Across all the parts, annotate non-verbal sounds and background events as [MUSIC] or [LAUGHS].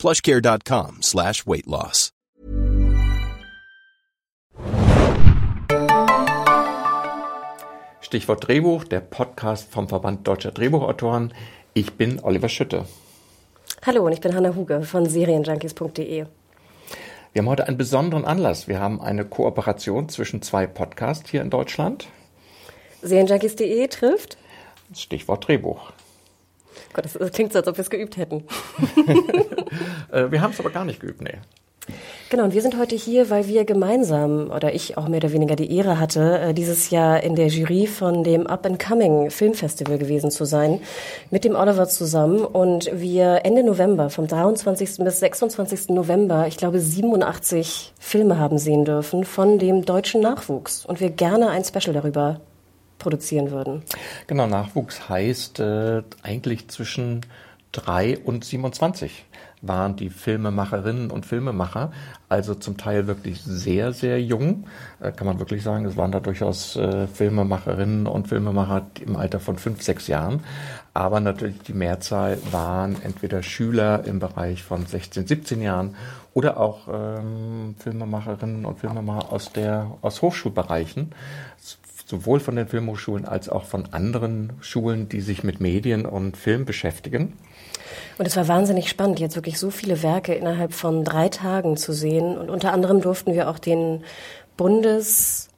plushcare.com slash weight loss. Stichwort Drehbuch, der Podcast vom Verband Deutscher Drehbuchautoren. Ich bin Oliver Schütte. Hallo und ich bin Hanna Huge von serienjunkies.de. Wir haben heute einen besonderen Anlass. Wir haben eine Kooperation zwischen zwei Podcasts hier in Deutschland. Serienjunkies.de trifft? Stichwort Drehbuch. Gott, das klingt so, als ob wir es geübt hätten. [LAUGHS] Äh, wir haben es aber gar nicht geübt, nee. Genau, und wir sind heute hier, weil wir gemeinsam, oder ich auch mehr oder weniger die Ehre hatte, äh, dieses Jahr in der Jury von dem Up-and-Coming Filmfestival gewesen zu sein, mit dem Oliver zusammen. Und wir Ende November, vom 23. bis 26. November, ich glaube 87 Filme haben sehen dürfen von dem deutschen Nachwuchs. Und wir gerne ein Special darüber produzieren würden. Genau, Nachwuchs heißt äh, eigentlich zwischen drei und 27 waren die Filmemacherinnen und Filmemacher, also zum Teil wirklich sehr, sehr jung, äh, kann man wirklich sagen. Es waren da durchaus äh, Filmemacherinnen und Filmemacher im Alter von fünf, sechs Jahren. Aber natürlich die Mehrzahl waren entweder Schüler im Bereich von 16, 17 Jahren oder auch ähm, Filmemacherinnen und Filmemacher aus, der, aus Hochschulbereichen sowohl von den Filmhochschulen als auch von anderen Schulen, die sich mit Medien und Film beschäftigen. Und es war wahnsinnig spannend, jetzt wirklich so viele Werke innerhalb von drei Tagen zu sehen. Und unter anderem durften wir auch den Bundes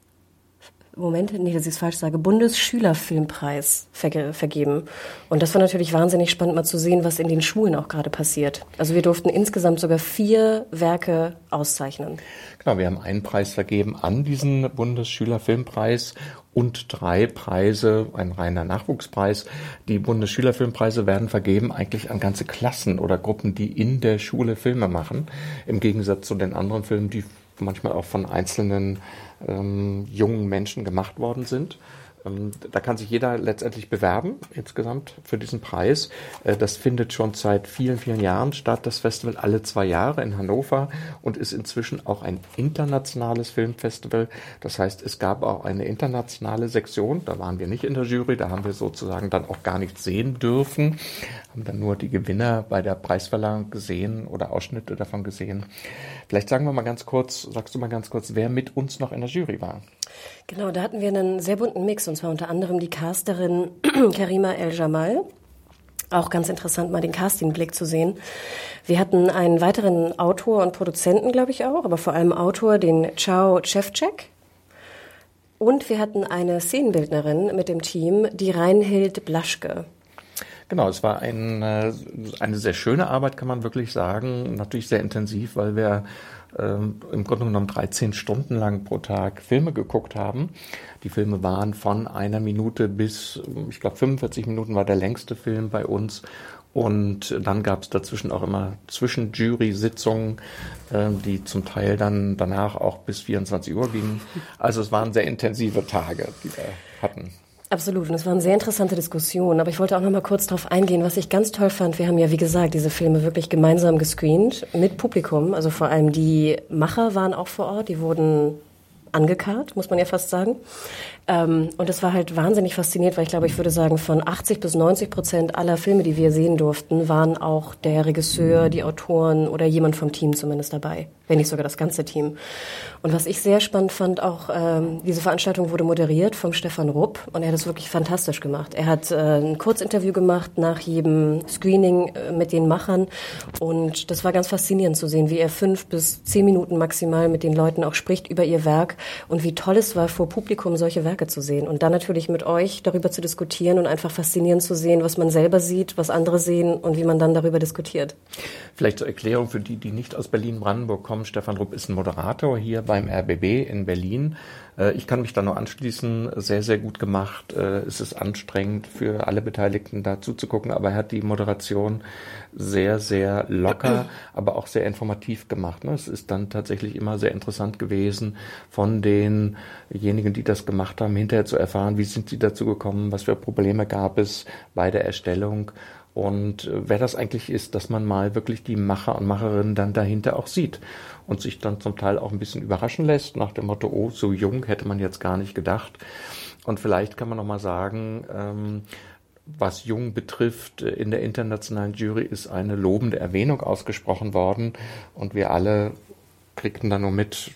Moment, nee, dass ich es falsch sage, Bundesschülerfilmpreis verge vergeben. Und das war natürlich wahnsinnig spannend, mal zu sehen, was in den Schulen auch gerade passiert. Also wir durften insgesamt sogar vier Werke auszeichnen. Genau, wir haben einen Preis vergeben an diesen Bundesschülerfilmpreis und drei Preise, ein reiner Nachwuchspreis. Die Bundesschülerfilmpreise werden vergeben eigentlich an ganze Klassen oder Gruppen, die in der Schule Filme machen. Im Gegensatz zu den anderen Filmen, die manchmal auch von einzelnen ähm, jungen Menschen gemacht worden sind. Ähm, da kann sich jeder letztendlich bewerben, insgesamt für diesen Preis. Äh, das findet schon seit vielen, vielen Jahren statt, das Festival alle zwei Jahre in Hannover und ist inzwischen auch ein internationales Filmfestival. Das heißt, es gab auch eine internationale Sektion, da waren wir nicht in der Jury, da haben wir sozusagen dann auch gar nichts sehen dürfen, haben dann nur die Gewinner bei der Preisverleihung gesehen oder Ausschnitte davon gesehen. Vielleicht sagen wir mal ganz kurz, sagst du mal ganz kurz, wer mit uns noch in der Jury war? Genau, da hatten wir einen sehr bunten Mix, und zwar unter anderem die Casterin [CLEARS THROAT] Karima El-Jamal. Auch ganz interessant, mal den Castingblick zu sehen. Wir hatten einen weiteren Autor und Produzenten, glaube ich auch, aber vor allem Autor, den Chao Chevcek. Und wir hatten eine Szenenbildnerin mit dem Team, die Reinhild Blaschke. Genau, es war ein, äh, eine sehr schöne Arbeit, kann man wirklich sagen. Natürlich sehr intensiv, weil wir ähm, im Grunde genommen 13 Stunden lang pro Tag Filme geguckt haben. Die Filme waren von einer Minute bis, ich glaube, 45 Minuten war der längste Film bei uns. Und dann gab es dazwischen auch immer Zwischenjury-Sitzungen, äh, die zum Teil dann danach auch bis 24 Uhr gingen. Also es waren sehr intensive Tage, die wir hatten. Absolut. Und es waren sehr interessante Diskussionen. Aber ich wollte auch noch mal kurz darauf eingehen, was ich ganz toll fand. Wir haben ja, wie gesagt, diese Filme wirklich gemeinsam gescreent mit Publikum. Also vor allem die Macher waren auch vor Ort. Die wurden angekarrt, muss man ja fast sagen. Ähm, und es war halt wahnsinnig fasziniert, weil ich glaube, ich würde sagen, von 80 bis 90 Prozent aller Filme, die wir sehen durften, waren auch der Regisseur, die Autoren oder jemand vom Team zumindest dabei, wenn nicht sogar das ganze Team. Und was ich sehr spannend fand, auch ähm, diese Veranstaltung wurde moderiert vom Stefan Rupp und er hat es wirklich fantastisch gemacht. Er hat äh, ein Kurzinterview gemacht nach jedem Screening äh, mit den Machern und das war ganz faszinierend zu sehen, wie er fünf bis zehn Minuten maximal mit den Leuten auch spricht über ihr Werk und wie toll es war, vor Publikum solche Werke zu sehen und dann natürlich mit euch darüber zu diskutieren und einfach faszinierend zu sehen, was man selber sieht, was andere sehen und wie man dann darüber diskutiert. Vielleicht zur Erklärung für die, die nicht aus Berlin-Brandenburg kommen. Stefan Rupp ist ein Moderator hier beim RBB in Berlin. Äh, ich kann mich da nur anschließen. Sehr, sehr gut gemacht. Äh, es ist anstrengend für alle Beteiligten da zuzugucken, aber er hat die Moderation sehr, sehr locker, [CLEARS THROAT] aber auch sehr informativ gemacht. Ne? Es ist dann tatsächlich immer sehr interessant gewesen, von denjenigen, die das gemacht haben, hinterher zu erfahren, wie sind sie dazu gekommen, was für Probleme gab es bei der Erstellung und äh, wer das eigentlich ist, dass man mal wirklich die Macher und Macherinnen dann dahinter auch sieht und sich dann zum Teil auch ein bisschen überraschen lässt nach dem Motto, oh, so jung hätte man jetzt gar nicht gedacht. Und vielleicht kann man noch mal sagen, ähm, was Jung betrifft, in der internationalen Jury ist eine lobende Erwähnung ausgesprochen worden und wir alle kriegten dann nur mit,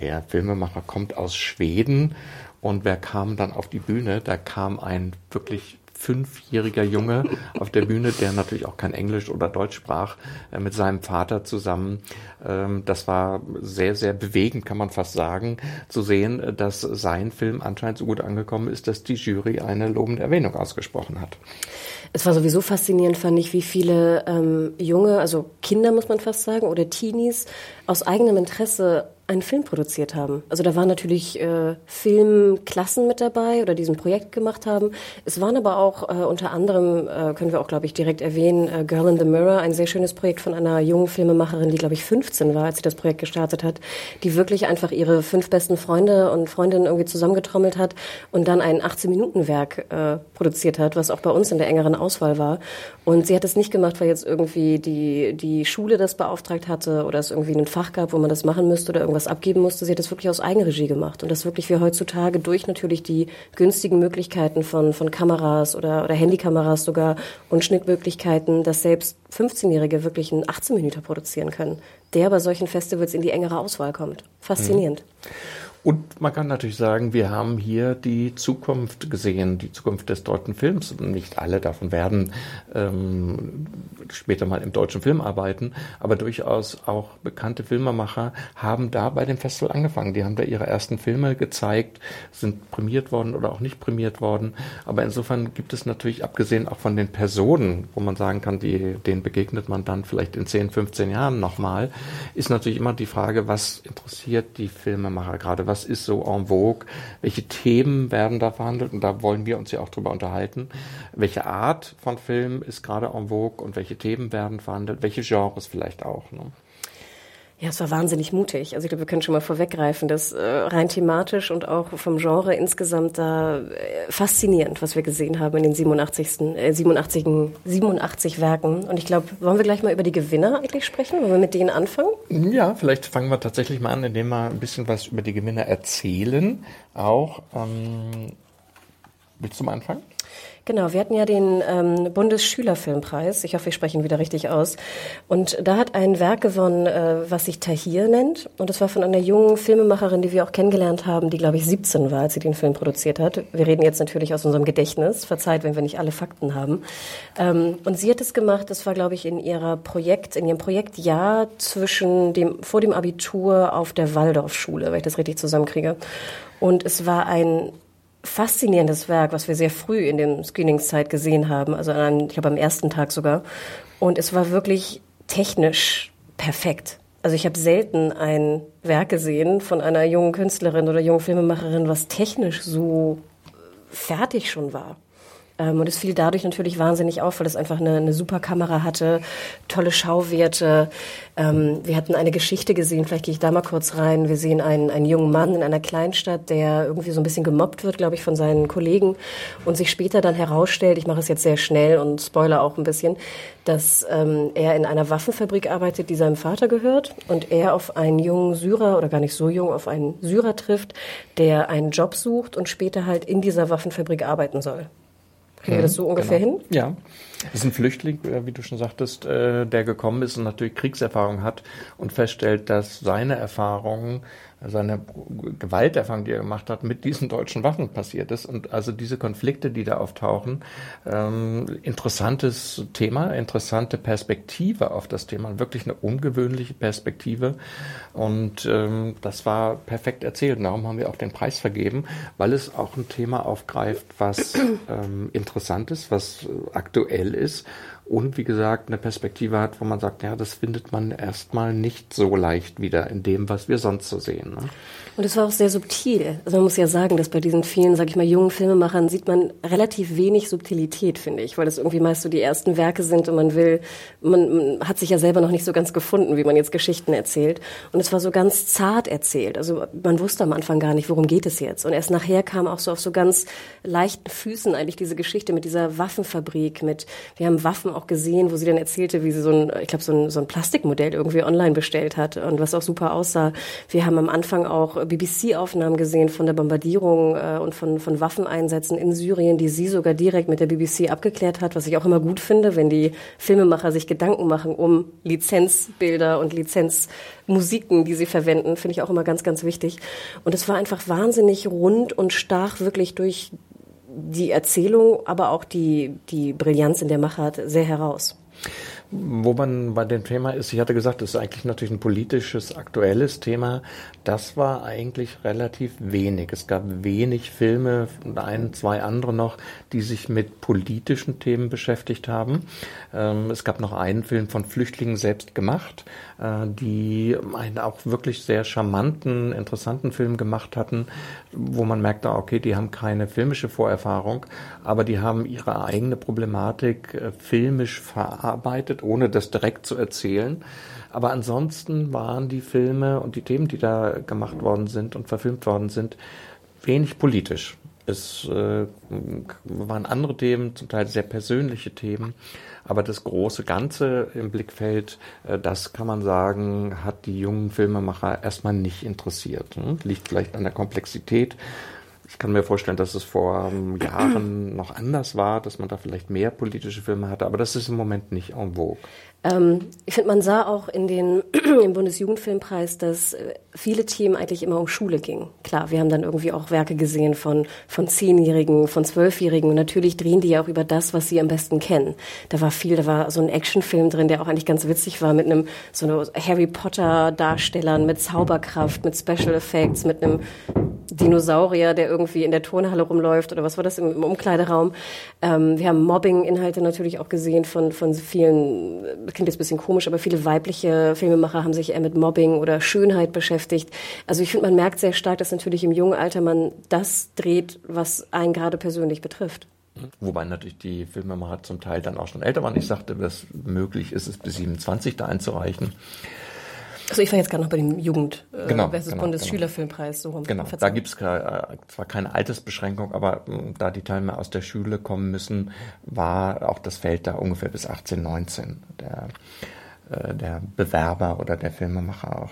der Filmemacher kommt aus Schweden und wer kam dann auf die Bühne? Da kam ein wirklich fünfjähriger Junge auf der Bühne, der natürlich auch kein Englisch oder Deutsch sprach, äh, mit seinem Vater zusammen. Ähm, das war sehr, sehr bewegend, kann man fast sagen, zu sehen, dass sein Film anscheinend so gut angekommen ist, dass die Jury eine lobende Erwähnung ausgesprochen hat. Es war sowieso faszinierend, fand ich, wie viele ähm, junge, also Kinder muss man fast sagen, oder Teenies aus eigenem Interesse einen Film produziert haben. Also da waren natürlich äh, Filmklassen mit dabei oder diesen Projekt gemacht haben. Es waren aber auch äh, unter anderem, äh, können wir auch, glaube ich, direkt erwähnen, äh, Girl in the Mirror, ein sehr schönes Projekt von einer jungen Filmemacherin, die, glaube ich, 15 war, als sie das Projekt gestartet hat, die wirklich einfach ihre fünf besten Freunde und Freundinnen irgendwie zusammengetrommelt hat und dann ein 18-Minuten-Werk äh, produziert hat, was auch bei uns in der engeren Auswahl war. Und sie hat es nicht gemacht, weil jetzt irgendwie die, die Schule das beauftragt hatte oder es irgendwie einen Fach gab, wo man das machen müsste oder irgendwas was abgeben musste. Sie hat das wirklich aus Eigenregie gemacht. Und das wirklich wir heutzutage durch natürlich die günstigen Möglichkeiten von, von Kameras oder, oder Handykameras sogar und Schnittmöglichkeiten, dass selbst 15-Jährige wirklich einen 18 Minuten produzieren können, der bei solchen Festivals in die engere Auswahl kommt. Faszinierend. Mhm. Und man kann natürlich sagen, wir haben hier die Zukunft gesehen, die Zukunft des deutschen Films. Nicht alle davon werden ähm, später mal im deutschen Film arbeiten, aber durchaus auch bekannte Filmemacher haben da bei dem Festival angefangen. Die haben da ihre ersten Filme gezeigt, sind prämiert worden oder auch nicht prämiert worden. Aber insofern gibt es natürlich, abgesehen auch von den Personen, wo man sagen kann, die, denen begegnet man dann vielleicht in 10, 15 Jahren nochmal, ist natürlich immer die Frage, was interessiert die Filmemacher gerade? Was ist so en vogue, welche Themen werden da verhandelt und da wollen wir uns ja auch drüber unterhalten. Welche Art von Film ist gerade en vogue und welche Themen werden verhandelt, welche Genres vielleicht auch. Ne? Ja, es war wahnsinnig mutig. Also ich glaube, wir können schon mal vorweggreifen, dass äh, rein thematisch und auch vom Genre insgesamt da äh, faszinierend, was wir gesehen haben in den 87. Äh, 87, 87 Werken. Und ich glaube, wollen wir gleich mal über die Gewinner eigentlich sprechen? Wollen wir mit denen anfangen? Ja, vielleicht fangen wir tatsächlich mal an, indem wir ein bisschen was über die Gewinner erzählen. Auch ähm, willst du mal anfangen? Genau, wir hatten ja den ähm, Bundesschülerfilmpreis. Ich hoffe, ich spreche ihn wieder richtig aus. Und da hat ein Werk gewonnen, äh, was sich Tahir nennt. Und das war von einer jungen Filmemacherin, die wir auch kennengelernt haben, die, glaube ich, 17 war, als sie den Film produziert hat. Wir reden jetzt natürlich aus unserem Gedächtnis. Verzeiht, wenn wir nicht alle Fakten haben. Ähm, und sie hat es gemacht, das war, glaube ich, in ihrer Projekt, in ihrem Projektjahr zwischen dem, vor dem Abitur auf der Waldorfschule, wenn ich das richtig zusammenkriege. Und es war ein faszinierendes Werk, was wir sehr früh in den Screeningszeit gesehen haben, also an, ich glaube am ersten Tag sogar. Und es war wirklich technisch perfekt. Also ich habe selten ein Werk gesehen von einer jungen Künstlerin oder jungen Filmemacherin, was technisch so fertig schon war. Ähm, und es fiel dadurch natürlich wahnsinnig auf, weil es einfach eine, eine super Kamera hatte, tolle Schauwerte. Ähm, wir hatten eine Geschichte gesehen, vielleicht gehe ich da mal kurz rein. Wir sehen einen, einen jungen Mann in einer Kleinstadt, der irgendwie so ein bisschen gemobbt wird, glaube ich, von seinen Kollegen und sich später dann herausstellt, ich mache es jetzt sehr schnell und spoiler auch ein bisschen, dass ähm, er in einer Waffenfabrik arbeitet, die seinem Vater gehört und er auf einen jungen Syrer oder gar nicht so jung, auf einen Syrer trifft, der einen Job sucht und später halt in dieser Waffenfabrik arbeiten soll. Kriegen wir das so ungefähr genau. hin? Ja. Das ist ein Flüchtling, äh, wie du schon sagtest, äh, der gekommen ist und natürlich Kriegserfahrung hat und feststellt, dass seine Erfahrungen seine Gewalterfahrung, die er gemacht hat, mit diesen deutschen Waffen passiert ist. Und also diese Konflikte, die da auftauchen, ähm, interessantes Thema, interessante Perspektive auf das Thema, wirklich eine ungewöhnliche Perspektive. Und ähm, das war perfekt erzählt. Darum haben wir auch den Preis vergeben, weil es auch ein Thema aufgreift, was ähm, interessant ist, was aktuell ist und wie gesagt eine Perspektive hat, wo man sagt, ja, das findet man erstmal nicht so leicht wieder in dem, was wir sonst so sehen. Ne? Und es war auch sehr subtil. Also man muss ja sagen, dass bei diesen vielen, sag ich mal, jungen Filmemachern sieht man relativ wenig Subtilität, finde ich, weil das irgendwie meist so die ersten Werke sind und man will, man, man hat sich ja selber noch nicht so ganz gefunden, wie man jetzt Geschichten erzählt. Und es war so ganz zart erzählt. Also man wusste am Anfang gar nicht, worum geht es jetzt. Und erst nachher kam auch so auf so ganz leichten Füßen eigentlich diese Geschichte mit dieser Waffenfabrik, mit, wir haben Waffen auch gesehen, wo sie dann erzählte, wie sie so ein, ich glaube, so ein, so ein Plastikmodell irgendwie online bestellt hat und was auch super aussah. Wir haben am Anfang auch BBC-Aufnahmen gesehen von der Bombardierung äh, und von, von Waffeneinsätzen in Syrien, die sie sogar direkt mit der BBC abgeklärt hat, was ich auch immer gut finde, wenn die Filmemacher sich Gedanken machen um Lizenzbilder und Lizenzmusiken, die sie verwenden, finde ich auch immer ganz, ganz wichtig. Und es war einfach wahnsinnig rund und stach wirklich durch die Erzählung, aber auch die, die Brillanz in der Machart sehr heraus. Wo man bei dem Thema ist, ich hatte gesagt, das ist eigentlich natürlich ein politisches, aktuelles Thema. Das war eigentlich relativ wenig. Es gab wenig Filme und ein, zwei andere noch, die sich mit politischen Themen beschäftigt haben. Ähm, es gab noch einen Film von Flüchtlingen selbst gemacht, die einen auch wirklich sehr charmanten, interessanten Film gemacht hatten, wo man merkte, okay, die haben keine filmische Vorerfahrung, aber die haben ihre eigene Problematik äh, filmisch verarbeitet, ohne das direkt zu erzählen. Aber ansonsten waren die Filme und die Themen, die da gemacht worden sind und verfilmt worden sind, wenig politisch. Es äh, waren andere Themen, zum Teil sehr persönliche Themen. Aber das große Ganze im Blickfeld, äh, das kann man sagen, hat die jungen Filmemacher erstmal nicht interessiert. Hm? Liegt vielleicht an der Komplexität. Ich kann mir vorstellen, dass es vor ähm, [CLEARS THROAT] Jahren noch anders war, dass man da vielleicht mehr politische Filme hatte, aber das ist im Moment nicht en vogue. Ähm, ich finde, man sah auch in den, [CLEARS THROAT] im Bundesjugendfilmpreis, dass äh, viele Themen eigentlich immer um Schule gingen. Klar, wir haben dann irgendwie auch Werke gesehen von, von Zehnjährigen, von Zwölfjährigen und natürlich drehen die ja auch über das, was sie am besten kennen. Da war viel, da war so ein Actionfilm drin, der auch eigentlich ganz witzig war mit einem, so einem Harry Potter Darstellern, mit Zauberkraft, mit Special Effects, mit einem Dinosaurier, der irgendwie in der Turnhalle rumläuft oder was war das im, im Umkleideraum. Ähm, wir haben Mobbing-Inhalte natürlich auch gesehen von, von vielen, das klingt jetzt ein bisschen komisch, aber viele weibliche Filmemacher haben sich eher mit Mobbing oder Schönheit beschäftigt. Also ich finde, man merkt sehr stark, dass natürlich im jungen Alter man das dreht, was einen gerade persönlich betrifft. Wobei natürlich die Filmemacher zum Teil dann auch schon älter waren. Ich sagte, dass möglich ist es bis 27 da einzureichen. Also ich war jetzt gerade noch bei dem Jugend äh, genau, versus genau, Bundesschülerfilmpreis. So genau, da gibt es äh, zwar keine Altersbeschränkung, aber äh, da die Teilnehmer aus der Schule kommen müssen, war auch das Feld da ungefähr bis 18, 19 der, äh, der Bewerber oder der Filmemacher auch.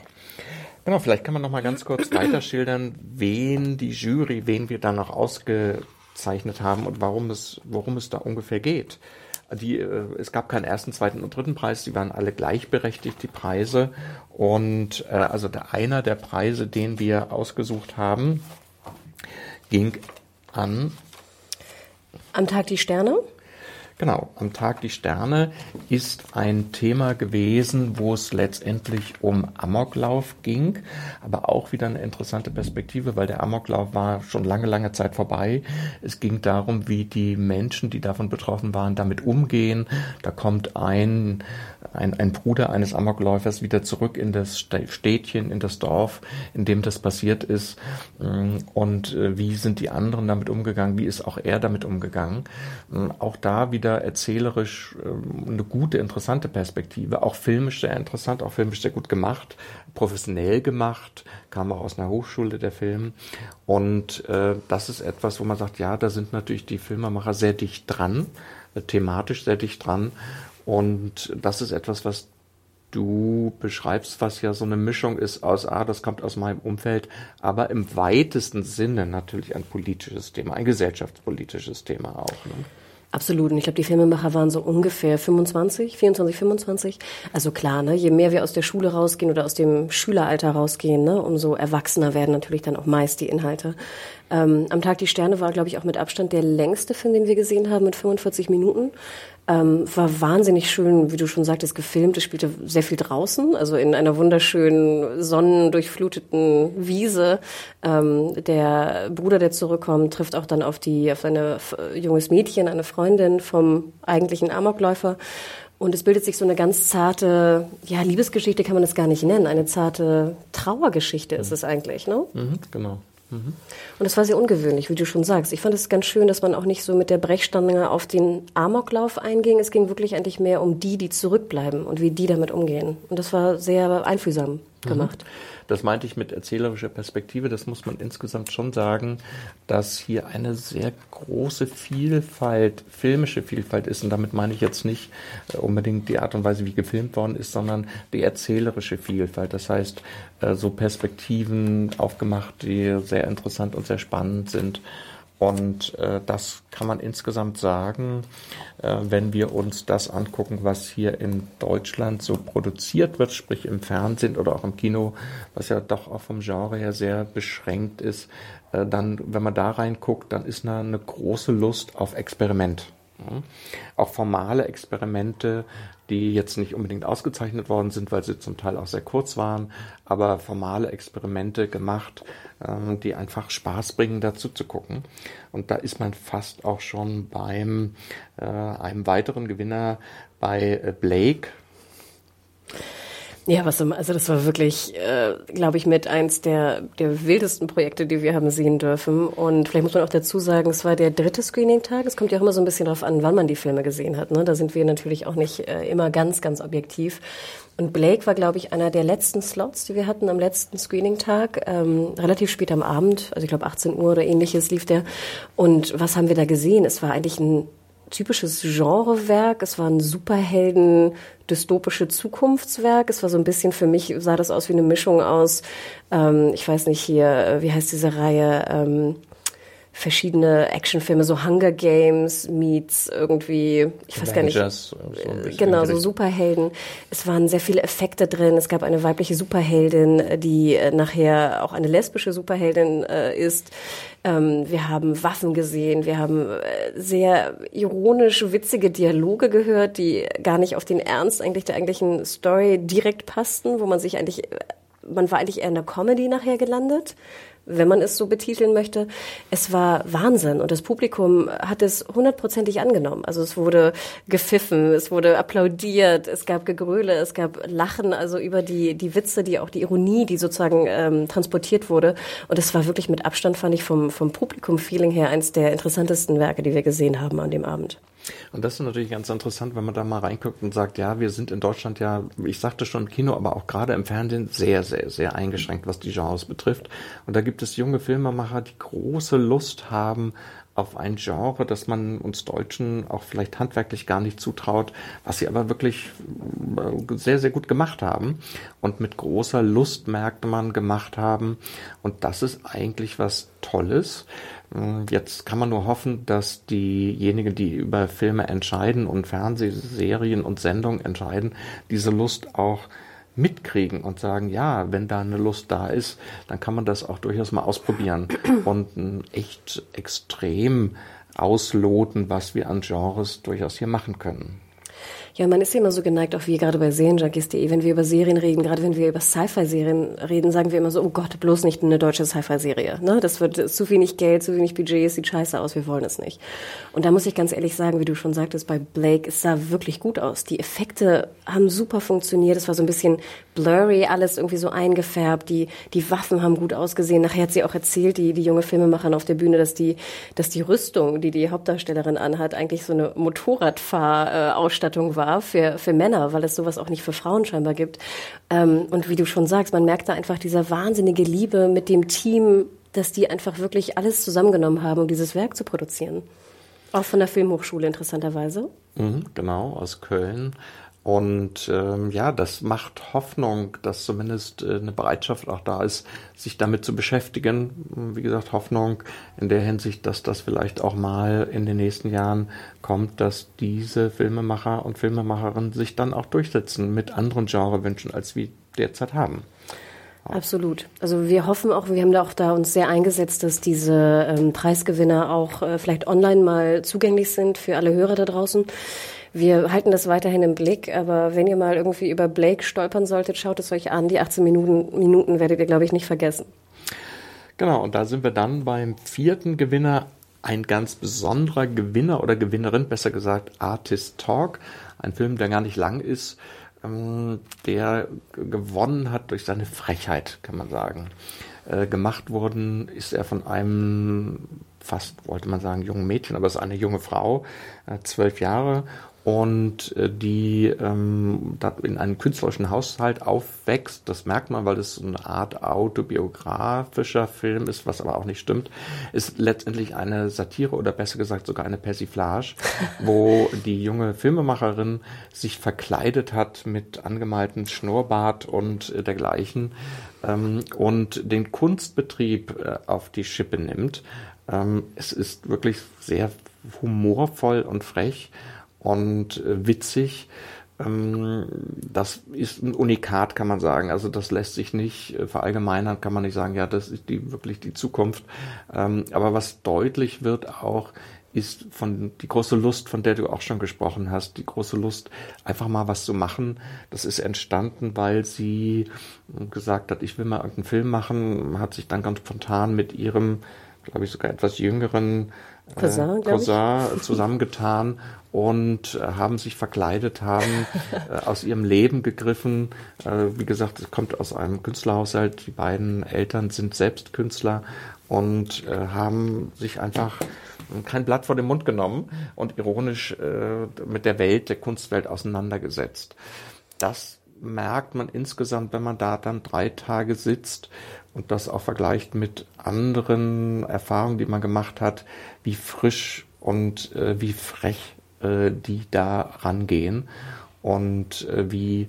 Genau, vielleicht kann man noch mal ganz kurz [CLEARS THROAT] weiter schildern, wen die Jury, wen wir da noch ausgezeichnet haben und warum es, worum es da ungefähr geht. Die, äh, es gab keinen ersten, zweiten und dritten Preis, die waren alle gleichberechtigt, die Preise. Und äh, also der, einer der Preise, den wir ausgesucht haben, ging an. Am Tag die Sterne? Genau, am Tag die Sterne ist ein Thema gewesen, wo es letztendlich um Amoklauf ging, aber auch wieder eine interessante Perspektive, weil der Amoklauf war schon lange, lange Zeit vorbei. Es ging darum, wie die Menschen, die davon betroffen waren, damit umgehen. Da kommt ein ein, ein Bruder eines Amokläufers wieder zurück in das Städtchen, in das Dorf, in dem das passiert ist. Und äh, wie sind die anderen damit umgegangen? Wie ist auch er damit umgegangen? Auch da wieder erzählerisch ähm, eine gute, interessante Perspektive. Auch filmisch sehr interessant, auch filmisch sehr gut gemacht, professionell gemacht, kam auch aus einer Hochschule der Film. Und äh, das ist etwas, wo man sagt, ja, da sind natürlich die Filmemacher sehr dicht dran, äh, thematisch sehr dicht dran. Und das ist etwas, was du beschreibst, was ja so eine Mischung ist aus, ah, das kommt aus meinem Umfeld, aber im weitesten Sinne natürlich ein politisches Thema, ein gesellschaftspolitisches Thema auch. Ne? Absolut. Und ich glaube, die Filmemacher waren so ungefähr 25, 24, 25. Also klar, ne, je mehr wir aus der Schule rausgehen oder aus dem Schüleralter rausgehen, ne, umso erwachsener werden natürlich dann auch meist die Inhalte. Ähm, Am Tag die Sterne war, glaube ich, auch mit Abstand der längste Film, den wir gesehen haben, mit 45 Minuten. Ähm, war wahnsinnig schön, wie du schon sagtest, gefilmt. Es spielte sehr viel draußen, also in einer wunderschönen, sonnendurchfluteten Wiese. Ähm, der Bruder, der zurückkommt, trifft auch dann auf die, auf ein junges Mädchen, eine Freundin vom eigentlichen Amokläufer. Und es bildet sich so eine ganz zarte, ja, Liebesgeschichte kann man das gar nicht nennen. Eine zarte Trauergeschichte ist es eigentlich, ne? Mhm, genau. Und das war sehr ungewöhnlich, wie du schon sagst. Ich fand es ganz schön, dass man auch nicht so mit der Brechstange auf den Amoklauf einging. Es ging wirklich eigentlich mehr um die, die zurückbleiben und wie die damit umgehen. Und das war sehr einfühlsam gemacht. Das meinte ich mit erzählerischer Perspektive. Das muss man insgesamt schon sagen, dass hier eine sehr große Vielfalt, filmische Vielfalt ist. Und damit meine ich jetzt nicht äh, unbedingt die Art und Weise, wie gefilmt worden ist, sondern die erzählerische Vielfalt. Das heißt, äh, so Perspektiven aufgemacht, die sehr interessant und sehr spannend sind. Und äh, das kann man insgesamt sagen, äh, wenn wir uns das angucken, was hier in Deutschland so produziert wird, sprich im Fernsehen oder auch im Kino, was ja doch auch vom Genre her sehr beschränkt ist, äh, dann, wenn man da reinguckt, dann ist da eine große Lust auf Experiment. Auch formale Experimente, die jetzt nicht unbedingt ausgezeichnet worden sind, weil sie zum Teil auch sehr kurz waren, aber formale Experimente gemacht, ähm, die einfach Spaß bringen, dazu zu gucken. Und da ist man fast auch schon beim äh, einem weiteren Gewinner bei äh, Blake, ja, was also das war wirklich, äh, glaube ich, mit eins der der wildesten Projekte, die wir haben sehen dürfen. Und vielleicht muss man auch dazu sagen, es war der dritte Screening-Tag. Es kommt ja auch immer so ein bisschen darauf an, wann man die Filme gesehen hat. Ne? Da sind wir natürlich auch nicht äh, immer ganz, ganz objektiv. Und Blake war, glaube ich, einer der letzten Slots, die wir hatten am letzten Screening-Tag, ähm, relativ spät am Abend, also ich glaube 18 Uhr oder ähnliches lief der. Und was haben wir da gesehen? Es war eigentlich ein typisches Genrewerk. Es war ein Superhelden dystopische Zukunftswerk. Es war so ein bisschen für mich sah das aus wie eine Mischung aus, ähm, ich weiß nicht hier, äh, wie heißt diese Reihe? Ähm, verschiedene Actionfilme, so Hunger Games meets irgendwie, ich weiß gar nicht, so äh, genau, so Superhelden. Es waren sehr viele Effekte drin. Es gab eine weibliche Superheldin, die äh, nachher auch eine lesbische Superheldin äh, ist. Ähm, wir haben Waffen gesehen. Wir haben äh, sehr ironisch witzige Dialoge gehört, die gar nicht auf den Ernst eigentlich der eigentlichen Story direkt passten, wo man sich eigentlich man war eigentlich eher in der Comedy nachher gelandet wenn man es so betiteln möchte. Es war Wahnsinn und das Publikum hat es hundertprozentig angenommen. Also es wurde gepfiffen, es wurde applaudiert, es gab Gegröle, es gab Lachen, also über die, die Witze, die auch die Ironie, die sozusagen ähm, transportiert wurde. Und es war wirklich mit Abstand, fand ich, vom, vom Publikum-Feeling her eins der interessantesten Werke, die wir gesehen haben an dem Abend. Und das ist natürlich ganz interessant, wenn man da mal reinguckt und sagt, ja, wir sind in Deutschland ja, ich sagte schon im Kino, aber auch gerade im Fernsehen sehr, sehr, sehr eingeschränkt, was die Genres betrifft. Und da gibt es junge Filmemacher, die große Lust haben auf ein Genre, das man uns Deutschen auch vielleicht handwerklich gar nicht zutraut, was sie aber wirklich äh, sehr, sehr gut gemacht haben und mit großer Lust merkte man gemacht haben. Und das ist eigentlich was Tolles. Hm, jetzt kann man nur hoffen, dass diejenigen, die über Filme entscheiden und Fernsehserien und Sendungen entscheiden, diese Lust auch mitkriegen und sagen, ja, wenn da eine Lust da ist, dann kann man das auch durchaus mal ausprobieren und echt extrem ausloten, was wir an Genres durchaus hier machen können. Ja, man ist ja immer so geneigt, auch wie gerade bei Serienjunkies.de, wenn wir über Serien reden, gerade wenn wir über Sci-Fi-Serien reden, sagen wir immer so, oh Gott, bloß nicht eine deutsche Sci-Fi-Serie. Ne? Das wird zu wenig Geld, zu wenig Budget, es sieht scheiße aus, wir wollen es nicht. Und da muss ich ganz ehrlich sagen, wie du schon sagtest, bei Blake, es sah wirklich gut aus. Die Effekte haben super funktioniert, es war so ein bisschen blurry, alles irgendwie so eingefärbt, die, die Waffen haben gut ausgesehen. Nachher hat sie auch erzählt, die, die junge Filmemacherin auf der Bühne, dass die, dass die Rüstung, die die Hauptdarstellerin anhat, eigentlich so eine Motorradfahrausstattung war war für, für Männer, weil es sowas auch nicht für Frauen scheinbar gibt. Ähm, und wie du schon sagst, man merkt da einfach diese wahnsinnige Liebe mit dem Team, dass die einfach wirklich alles zusammengenommen haben, um dieses Werk zu produzieren. Auch von der Filmhochschule interessanterweise. Mhm, genau, aus Köln. Und ähm, ja, das macht Hoffnung, dass zumindest äh, eine Bereitschaft auch da ist, sich damit zu beschäftigen. Wie gesagt, Hoffnung in der Hinsicht, dass das vielleicht auch mal in den nächsten Jahren kommt, dass diese Filmemacher und Filmemacherinnen sich dann auch durchsetzen mit anderen Genrewünschen, als wir derzeit haben. Absolut. Also wir hoffen auch, wir haben da auch da uns sehr eingesetzt, dass diese ähm, Preisgewinner auch äh, vielleicht online mal zugänglich sind für alle Hörer da draußen. Wir halten das weiterhin im Blick, aber wenn ihr mal irgendwie über Blake stolpern solltet, schaut es euch an. Die 18 Minuten, Minuten werdet ihr, glaube ich, nicht vergessen. Genau, und da sind wir dann beim vierten Gewinner. Ein ganz besonderer Gewinner oder Gewinnerin, besser gesagt Artist Talk. Ein Film, der gar nicht lang ist, ähm, der gewonnen hat durch seine Frechheit, kann man sagen. Äh, gemacht worden ist er von einem fast, wollte man sagen, jungen Mädchen, aber es ist eine junge Frau, äh, zwölf Jahre und äh, die ähm, in einem künstlerischen Haushalt aufwächst. Das merkt man, weil das so eine Art autobiografischer Film ist, was aber auch nicht stimmt. Ist letztendlich eine Satire oder besser gesagt sogar eine Persiflage, [LAUGHS] wo die junge Filmemacherin sich verkleidet hat mit angemaltem Schnurrbart und äh, dergleichen ähm, und den Kunstbetrieb äh, auf die Schippe nimmt. Ähm, es ist wirklich sehr humorvoll und frech und äh, witzig. Ähm, das ist ein Unikat, kann man sagen. Also das lässt sich nicht äh, verallgemeinern, kann man nicht sagen, ja, das ist die wirklich die Zukunft. Ähm, aber was deutlich wird auch, ist von die große Lust, von der du auch schon gesprochen hast, die große Lust, einfach mal was zu machen. Das ist entstanden, weil sie gesagt hat, ich will mal irgendeinen Film machen, hat sich dann ganz spontan mit ihrem, glaube ich, sogar etwas jüngeren Cousin, äh, Cousin zusammengetan und äh, haben sich verkleidet, haben [LAUGHS] äh, aus ihrem Leben gegriffen. Äh, wie gesagt, es kommt aus einem Künstlerhaushalt. Die beiden Eltern sind selbst Künstler und äh, haben sich einfach kein Blatt vor den Mund genommen und ironisch äh, mit der Welt, der Kunstwelt auseinandergesetzt. Das merkt man insgesamt, wenn man da dann drei Tage sitzt und das auch vergleicht mit anderen Erfahrungen, die man gemacht hat, wie frisch und äh, wie frech äh, die da rangehen und äh, wie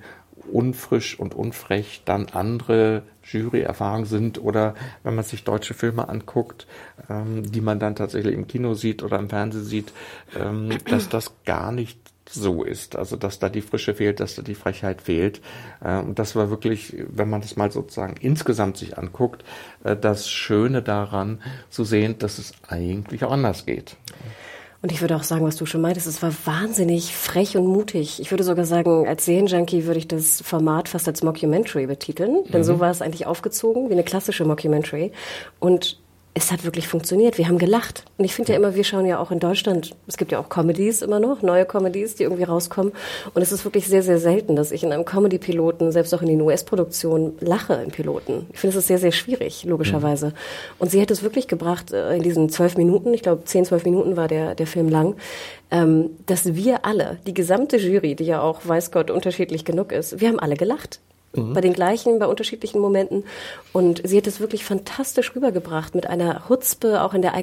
unfrisch und unfrech dann andere Juryerfahrungen sind oder wenn man sich deutsche Filme anguckt, ähm, die man dann tatsächlich im Kino sieht oder im Fernsehen sieht, ähm, dass das gar nicht so ist. Also dass da die Frische fehlt, dass da die Frechheit fehlt. Äh, und das war wirklich, wenn man das mal sozusagen insgesamt sich anguckt, äh, das Schöne daran zu sehen, dass es eigentlich auch anders geht. Und ich würde auch sagen, was du schon meintest, es war wahnsinnig frech und mutig. Ich würde sogar sagen, als Serienjunkie würde ich das Format fast als Mockumentary betiteln, denn mhm. so war es eigentlich aufgezogen, wie eine klassische Mockumentary. Und es hat wirklich funktioniert. Wir haben gelacht. Und ich finde ja immer, wir schauen ja auch in Deutschland, es gibt ja auch Comedies immer noch, neue Comedies, die irgendwie rauskommen. Und es ist wirklich sehr, sehr selten, dass ich in einem Comedy-Piloten, selbst auch in den US-Produktionen, lache im Piloten. Ich finde, es ist sehr, sehr schwierig, logischerweise. Mhm. Und sie hat es wirklich gebracht, äh, in diesen zwölf Minuten, ich glaube, zehn, zwölf Minuten war der, der Film lang, ähm, dass wir alle, die gesamte Jury, die ja auch, weiß Gott, unterschiedlich genug ist, wir haben alle gelacht. Mhm. Bei den gleichen, bei unterschiedlichen Momenten. Und sie hat es wirklich fantastisch rübergebracht mit einer Hutzpe auch in der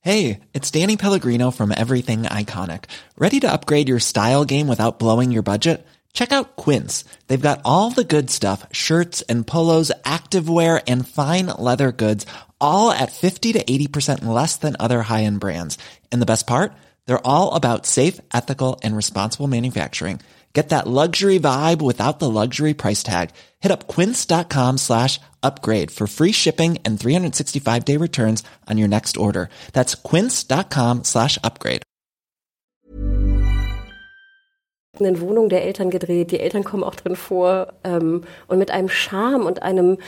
Hey, it's Danny Pellegrino from Everything Iconic. Ready to upgrade your style game without blowing your budget? Check out Quince. They've got all the good stuff, shirts and polos, activewear and fine leather goods, all at 50 to 80% less than other high-end brands. And the best part? They're all about safe, ethical and responsible manufacturing. Get that luxury vibe without the luxury price tag. Hit up quince.com slash upgrade for free shipping and 365 day returns on your next order. That's quince.com slash upgrade. In den Wohnungen der Eltern gedreht, die Eltern kommen auch drin vor ähm, und mit einem Charme und einem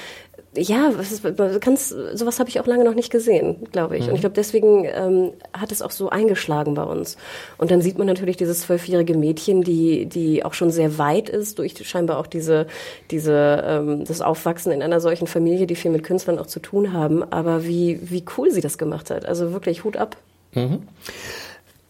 ja, was ist, ganz, sowas habe ich auch lange noch nicht gesehen, glaube ich. Mhm. Und ich glaube, deswegen ähm, hat es auch so eingeschlagen bei uns. Und dann sieht man natürlich dieses zwölfjährige Mädchen, die, die auch schon sehr weit ist, durch scheinbar auch diese, diese, ähm, das Aufwachsen in einer solchen Familie, die viel mit Künstlern auch zu tun haben. Aber wie, wie cool sie das gemacht hat. Also wirklich Hut ab. Mhm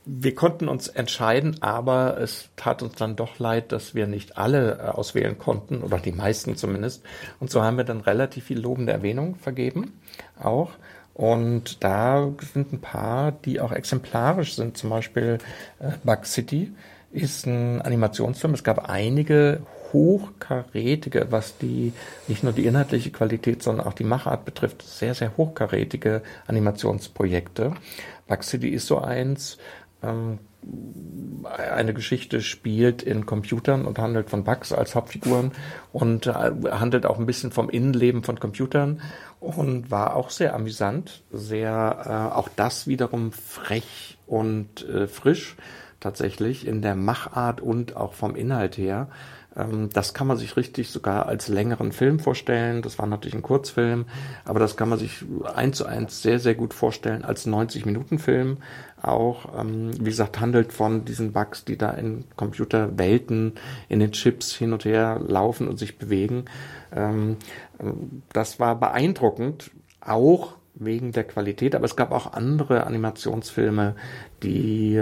wir konnten uns entscheiden, aber es tat uns dann doch leid, dass wir nicht alle äh, auswählen konnten, oder die meisten zumindest. Und so haben wir dann relativ viel lobende Erwähnung vergeben, auch. Und da sind ein paar, die auch exemplarisch sind, zum Beispiel äh, Bug City ist ein Animationsfilm. Es gab einige hochkarätige, was die nicht nur die inhaltliche Qualität, sondern auch die Machart betrifft, sehr, sehr hochkarätige Animationsprojekte. Bug City ist so eins. Ähm, eine Geschichte spielt in Computern und handelt von Bugs als Hauptfiguren und äh, handelt auch ein bisschen vom Innenleben von Computern und war auch sehr amüsant, sehr äh, auch das wiederum frech und äh, frisch tatsächlich in der Machart und auch vom Inhalt her. Ähm, das kann man sich richtig sogar als längeren Film vorstellen. Das war natürlich ein Kurzfilm, aber das kann man sich eins zu eins sehr, sehr gut vorstellen als 90-Minuten-Film. Auch, ähm, wie gesagt, handelt von diesen Bugs, die da in Computerwelten, in den Chips hin und her laufen und sich bewegen. Ähm, das war beeindruckend, auch wegen der Qualität, aber es gab auch andere Animationsfilme, die die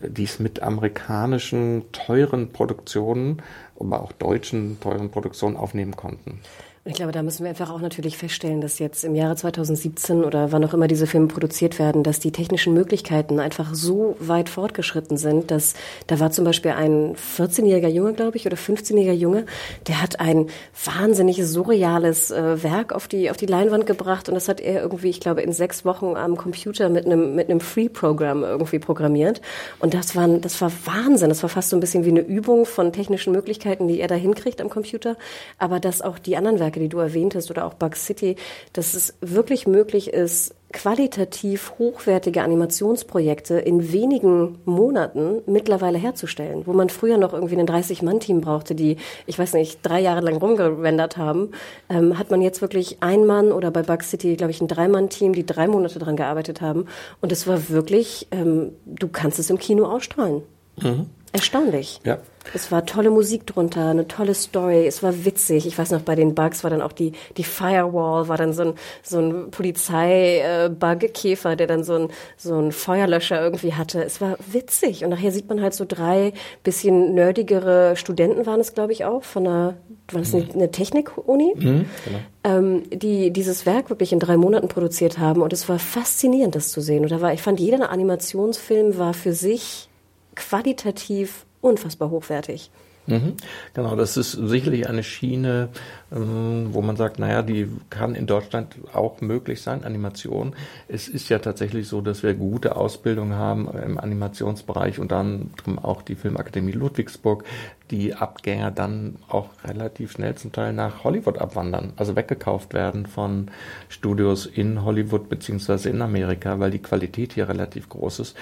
es mit amerikanischen teuren Produktionen, aber auch deutschen teuren Produktionen aufnehmen konnten. Ich glaube, da müssen wir einfach auch natürlich feststellen, dass jetzt im Jahre 2017 oder wann auch immer diese Filme produziert werden, dass die technischen Möglichkeiten einfach so weit fortgeschritten sind, dass da war zum Beispiel ein 14-jähriger Junge, glaube ich, oder 15-jähriger Junge, der hat ein wahnsinnig surreales äh, Werk auf die, auf die Leinwand gebracht und das hat er irgendwie, ich glaube, in sechs Wochen am Computer mit einem, mit einem Free-Programm irgendwie programmiert. Und das war, das war Wahnsinn. Das war fast so ein bisschen wie eine Übung von technischen Möglichkeiten, die er da hinkriegt am Computer. Aber dass auch die anderen Werke Werke, die du erwähnt hast, oder auch Bug City, dass es wirklich möglich ist, qualitativ hochwertige Animationsprojekte in wenigen Monaten mittlerweile herzustellen, wo man früher noch irgendwie ein 30-Mann-Team brauchte, die, ich weiß nicht, drei Jahre lang rumgerendert haben, ähm, hat man jetzt wirklich ein Mann oder bei Bug City, glaube ich, ein Drei-Mann-Team, die drei Monate dran gearbeitet haben. Und es war wirklich, ähm, du kannst es im Kino ausstrahlen. Mhm. Erstaunlich. Ja. Es war tolle Musik drunter, eine tolle Story, es war witzig. Ich weiß noch, bei den Bugs war dann auch die, die Firewall, war dann so ein, so ein Polizei-Bug-Käfer, der dann so ein, so ein Feuerlöscher irgendwie hatte. Es war witzig. Und nachher sieht man halt so drei bisschen nerdigere Studenten waren es, glaube ich, auch, von einer, war das eine, eine Technik-Uni? Mhm, genau. ähm, die dieses Werk wirklich in drei Monaten produziert haben. Und es war faszinierend, das zu sehen. Und da war, ich fand, jeder Animationsfilm war für sich qualitativ unfassbar hochwertig. Mhm. Genau, das ist sicherlich eine Schiene, ähm, wo man sagt, naja, die kann in Deutschland auch möglich sein, Animation. Es ist ja tatsächlich so, dass wir gute Ausbildung haben im Animationsbereich und dann auch die Filmakademie Ludwigsburg, die Abgänger dann auch relativ schnell zum Teil nach Hollywood abwandern, also weggekauft werden von Studios in Hollywood beziehungsweise in Amerika, weil die Qualität hier relativ groß ist.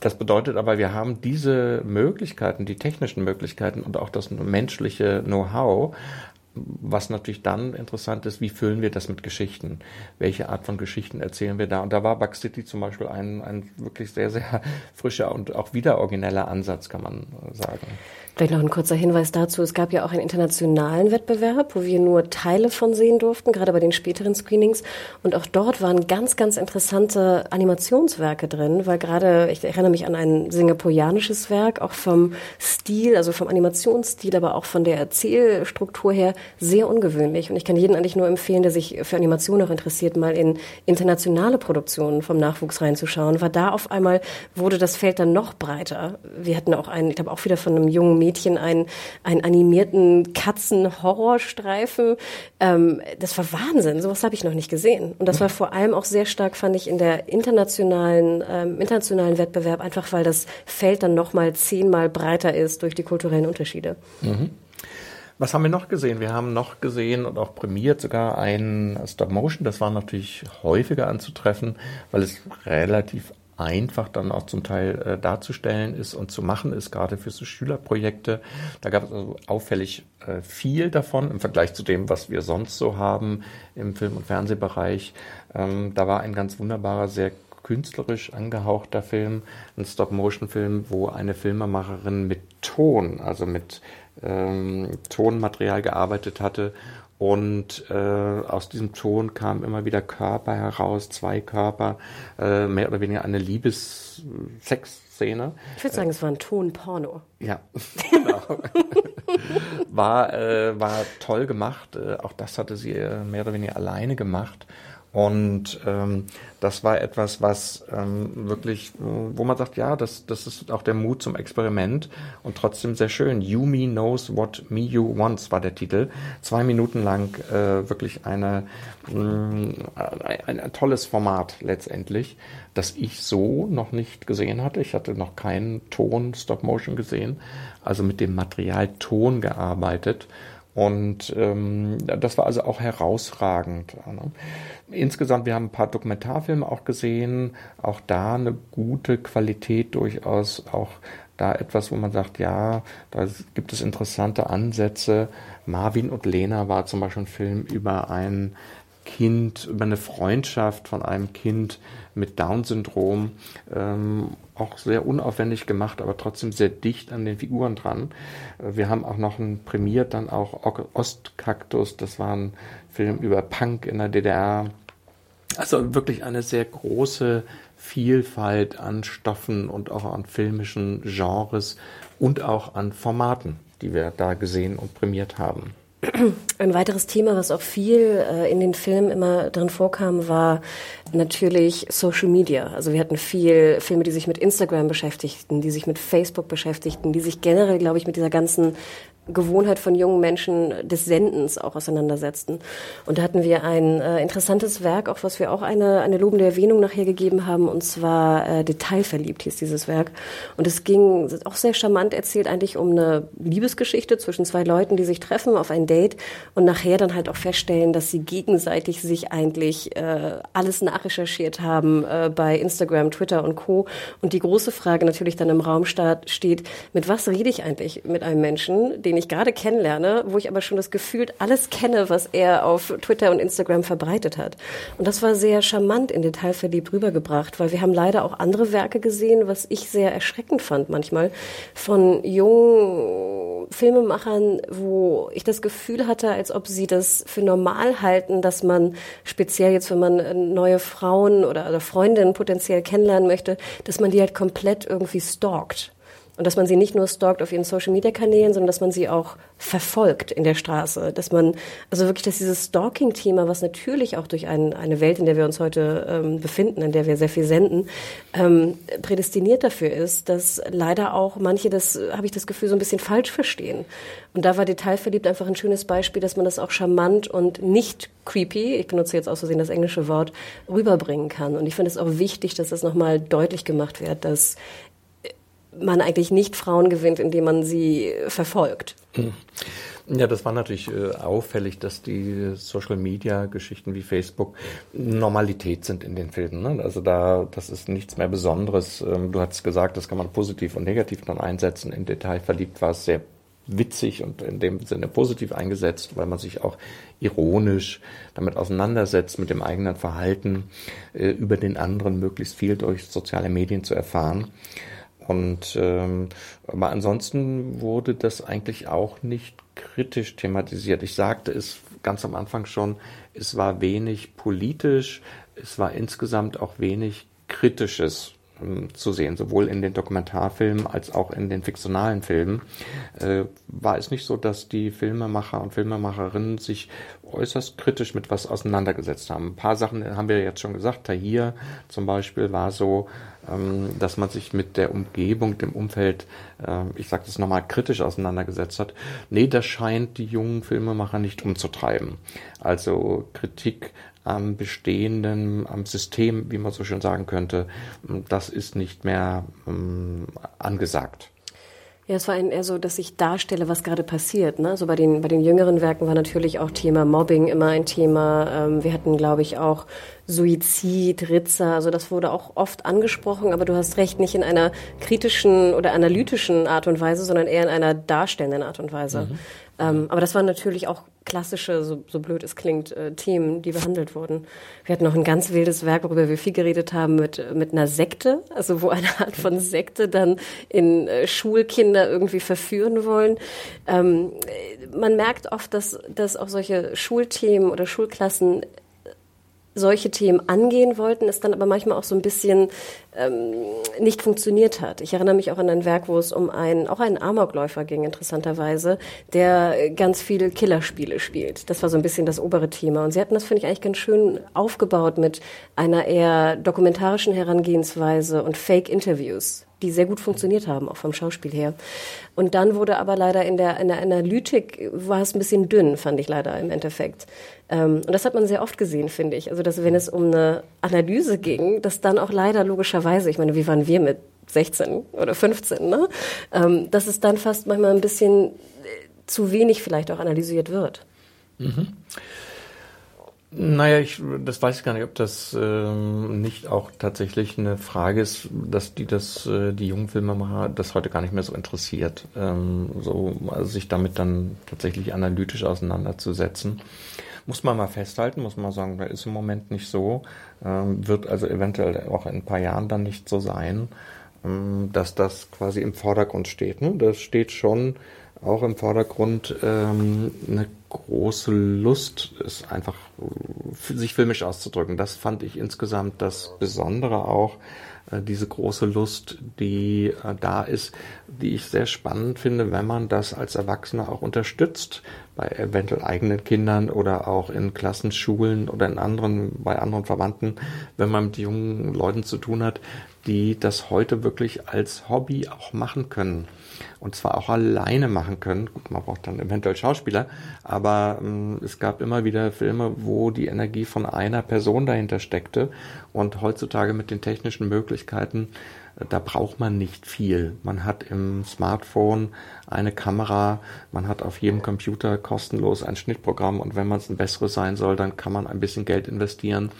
Das bedeutet aber, wir haben diese Möglichkeiten, die technischen Möglichkeiten und auch das menschliche Know-how, was natürlich dann interessant ist, wie füllen wir das mit Geschichten? Welche Art von Geschichten erzählen wir da? Und da war Bug City zum Beispiel ein, ein wirklich sehr, sehr frischer und auch wieder origineller Ansatz, kann man sagen. Vielleicht noch ein kurzer Hinweis dazu. Es gab ja auch einen internationalen Wettbewerb, wo wir nur Teile von sehen durften, gerade bei den späteren Screenings. Und auch dort waren ganz, ganz interessante Animationswerke drin, weil gerade, ich erinnere mich an ein singapurianisches Werk, auch vom Stil, also vom Animationsstil, aber auch von der Erzählstruktur her sehr ungewöhnlich. Und ich kann jeden eigentlich nur empfehlen, der sich für Animation auch interessiert, mal in internationale Produktionen vom Nachwuchs reinzuschauen, weil da auf einmal wurde das Feld dann noch breiter. Wir hatten auch einen, ich glaube auch wieder von einem jungen Mädchen einen, einen animierten Katzen-Horrorstreifen. Ähm, das war Wahnsinn. Sowas habe ich noch nicht gesehen. Und das war vor allem auch sehr stark, fand ich, in der internationalen, ähm, internationalen Wettbewerb, einfach weil das Feld dann nochmal zehnmal breiter ist durch die kulturellen Unterschiede. Mhm. Was haben wir noch gesehen? Wir haben noch gesehen und auch prämiert sogar ein Stop Motion. Das war natürlich häufiger anzutreffen, weil es relativ einfach dann auch zum Teil äh, darzustellen ist und zu machen ist, gerade für so Schülerprojekte. Da gab es also auffällig äh, viel davon im Vergleich zu dem, was wir sonst so haben im Film- und Fernsehbereich. Ähm, da war ein ganz wunderbarer, sehr künstlerisch angehauchter Film, ein Stop-Motion-Film, wo eine Filmemacherin mit Ton, also mit ähm, Tonmaterial gearbeitet hatte und äh, aus diesem Ton kamen immer wieder Körper heraus, zwei Körper, äh, mehr oder weniger eine Liebes-Sex-Szene. Ich würde sagen, äh, es war ein Tonporno. Ja, [LAUGHS] genau. war, äh, war toll gemacht. Äh, auch das hatte sie äh, mehr oder weniger alleine gemacht. Und ähm, das war etwas, was ähm, wirklich, wo man sagt, ja, das, das ist auch der Mut zum Experiment und trotzdem sehr schön. Yumi Knows What Me You Wants war der Titel. Zwei Minuten lang äh, wirklich eine, mh, mm, ein, ein tolles Format letztendlich, das ich so noch nicht gesehen hatte. Ich hatte noch keinen Ton Stop Motion gesehen, also mit dem Material Ton gearbeitet. Und ähm, das war also auch herausragend. Ne? Insgesamt, wir haben ein paar Dokumentarfilme auch gesehen, auch da eine gute Qualität durchaus, auch da etwas, wo man sagt, ja, da gibt es interessante Ansätze. Marvin und Lena war zum Beispiel ein Film über ein Kind, über eine Freundschaft von einem Kind mit Down-Syndrom. Ähm, auch sehr unaufwendig gemacht, aber trotzdem sehr dicht an den Figuren dran. Äh, wir haben auch noch ein prämiert, dann auch Ostkaktus. Das war ein Film über Punk in der DDR. Also wirklich eine sehr große Vielfalt an Stoffen und auch an filmischen Genres und auch an Formaten, die wir da gesehen und prämiert haben. Ein weiteres Thema, was auch viel äh, in den Filmen immer drin vorkam, war natürlich Social Media. Also wir hatten viel Filme, die sich mit Instagram beschäftigten, die sich mit Facebook beschäftigten, die sich generell, glaube ich, mit dieser ganzen Gewohnheit von jungen Menschen des Sendens auch auseinandersetzten. Und da hatten wir ein äh, interessantes Werk, auch was wir auch eine, eine lobende Erwähnung nachher gegeben haben, und zwar äh, Detailverliebt hieß dieses Werk. Und es ging auch sehr charmant erzählt eigentlich um eine Liebesgeschichte zwischen zwei Leuten, die sich treffen auf ein Date und nachher dann halt auch feststellen, dass sie gegenseitig sich eigentlich äh, alles nachrecherchiert haben äh, bei Instagram, Twitter und Co. Und die große Frage natürlich dann im Raum steht, mit was rede ich eigentlich mit einem Menschen, den ich gerade kennenlerne, wo ich aber schon das Gefühl alles kenne, was er auf Twitter und Instagram verbreitet hat. Und das war sehr charmant in Detailverliebt rübergebracht, weil wir haben leider auch andere Werke gesehen, was ich sehr erschreckend fand manchmal, von jungen Filmemachern, wo ich das Gefühl hatte, als ob sie das für normal halten, dass man speziell jetzt, wenn man neue Frauen oder Freundinnen potenziell kennenlernen möchte, dass man die halt komplett irgendwie stalkt. Und dass man sie nicht nur stalkt auf ihren Social-Media-Kanälen, sondern dass man sie auch verfolgt in der Straße. Dass man, also wirklich, dass dieses Stalking-Thema, was natürlich auch durch ein, eine Welt, in der wir uns heute ähm, befinden, in der wir sehr viel senden, ähm, prädestiniert dafür ist, dass leider auch manche das, habe ich das Gefühl, so ein bisschen falsch verstehen. Und da war Detailverliebt einfach ein schönes Beispiel, dass man das auch charmant und nicht creepy, ich benutze jetzt aus Versehen das englische Wort, rüberbringen kann. Und ich finde es auch wichtig, dass das nochmal deutlich gemacht wird, dass man eigentlich nicht Frauen gewinnt, indem man sie verfolgt. Ja, das war natürlich äh, auffällig, dass die Social-Media-Geschichten wie Facebook Normalität sind in den Filmen. Ne? Also da, das ist nichts mehr Besonderes. Ähm, du hast gesagt, das kann man positiv und negativ dann einsetzen. Im Detail verliebt war es sehr witzig und in dem Sinne positiv eingesetzt, weil man sich auch ironisch damit auseinandersetzt, mit dem eigenen Verhalten äh, über den anderen möglichst viel durch soziale Medien zu erfahren. Und ähm, aber ansonsten wurde das eigentlich auch nicht kritisch thematisiert. Ich sagte es ganz am Anfang schon, es war wenig politisch, es war insgesamt auch wenig kritisches ähm, zu sehen, sowohl in den Dokumentarfilmen als auch in den fiktionalen Filmen, äh, war es nicht so, dass die Filmemacher und Filmemacherinnen sich äußerst kritisch mit was auseinandergesetzt haben. Ein paar Sachen haben wir jetzt schon gesagt. Tahir zum Beispiel war so, dass man sich mit der Umgebung, dem Umfeld, äh, ich sage das nochmal, kritisch auseinandergesetzt hat. Nee, das scheint die jungen Filmemacher nicht umzutreiben. Also Kritik am bestehenden, am System, wie man so schön sagen könnte, das ist nicht mehr ähm, angesagt. Ja, es war eher so, dass ich darstelle, was gerade passiert. Ne? Also bei den, bei den jüngeren Werken war natürlich auch Thema Mobbing immer ein Thema. Ähm, wir hatten, glaube ich, auch Suizid, Ritzer. Also das wurde auch oft angesprochen, aber du hast recht, nicht in einer kritischen oder analytischen Art und Weise, sondern eher in einer darstellenden Art und Weise. Mhm. Ähm, aber das waren natürlich auch klassische, so, so blöd es klingt, äh, Themen, die behandelt wurden. Wir hatten noch ein ganz wildes Werk, worüber wir viel geredet haben, mit, mit einer Sekte, also wo eine Art von Sekte dann in äh, Schulkinder irgendwie verführen wollen. Ähm, man merkt oft, dass, dass auch solche Schulthemen oder Schulklassen solche Themen angehen wollten, es dann aber manchmal auch so ein bisschen ähm, nicht funktioniert hat. Ich erinnere mich auch an ein Werk, wo es um einen, auch einen Amokläufer ging, interessanterweise, der ganz viele Killerspiele spielt. Das war so ein bisschen das obere Thema. Und sie hatten das, finde ich, eigentlich ganz schön aufgebaut mit einer eher dokumentarischen Herangehensweise und Fake-Interviews die sehr gut funktioniert haben, auch vom Schauspiel her. Und dann wurde aber leider in der, in der Analytik war es ein bisschen dünn, fand ich leider im Endeffekt. Ähm, und das hat man sehr oft gesehen, finde ich. Also, dass wenn es um eine Analyse ging, dass dann auch leider logischerweise, ich meine, wie waren wir mit 16 oder 15, ne? Ähm, dass es dann fast manchmal ein bisschen äh, zu wenig vielleicht auch analysiert wird. Mhm. Naja, ich, das weiß ich gar nicht, ob das ähm, nicht auch tatsächlich eine Frage ist, dass die das, äh, die jungen Filmemacher das heute gar nicht mehr so interessiert, ähm, so also sich damit dann tatsächlich analytisch auseinanderzusetzen. Muss man mal festhalten, muss man sagen, da ist im Moment nicht so, ähm, wird also eventuell auch in ein paar Jahren dann nicht so sein, ähm, dass das quasi im Vordergrund steht. Ne? Das steht schon auch im Vordergrund ähm, eine große Lust, ist einfach sich filmisch auszudrücken. Das fand ich insgesamt das Besondere auch, äh, diese große Lust, die äh, da ist, die ich sehr spannend finde, wenn man das als Erwachsener auch unterstützt, bei eventuell eigenen Kindern oder auch in Klassenschulen oder in anderen, bei anderen Verwandten, wenn man mit jungen Leuten zu tun hat, die das heute wirklich als Hobby auch machen können und zwar auch alleine machen können. Gut, man braucht dann eventuell Schauspieler, aber ähm, es gab immer wieder Filme, wo die Energie von einer Person dahinter steckte und heutzutage mit den technischen Möglichkeiten da braucht man nicht viel. Man hat im Smartphone eine Kamera, man hat auf jedem Computer kostenlos ein Schnittprogramm und wenn man es ein besseres sein soll, dann kann man ein bisschen Geld investieren.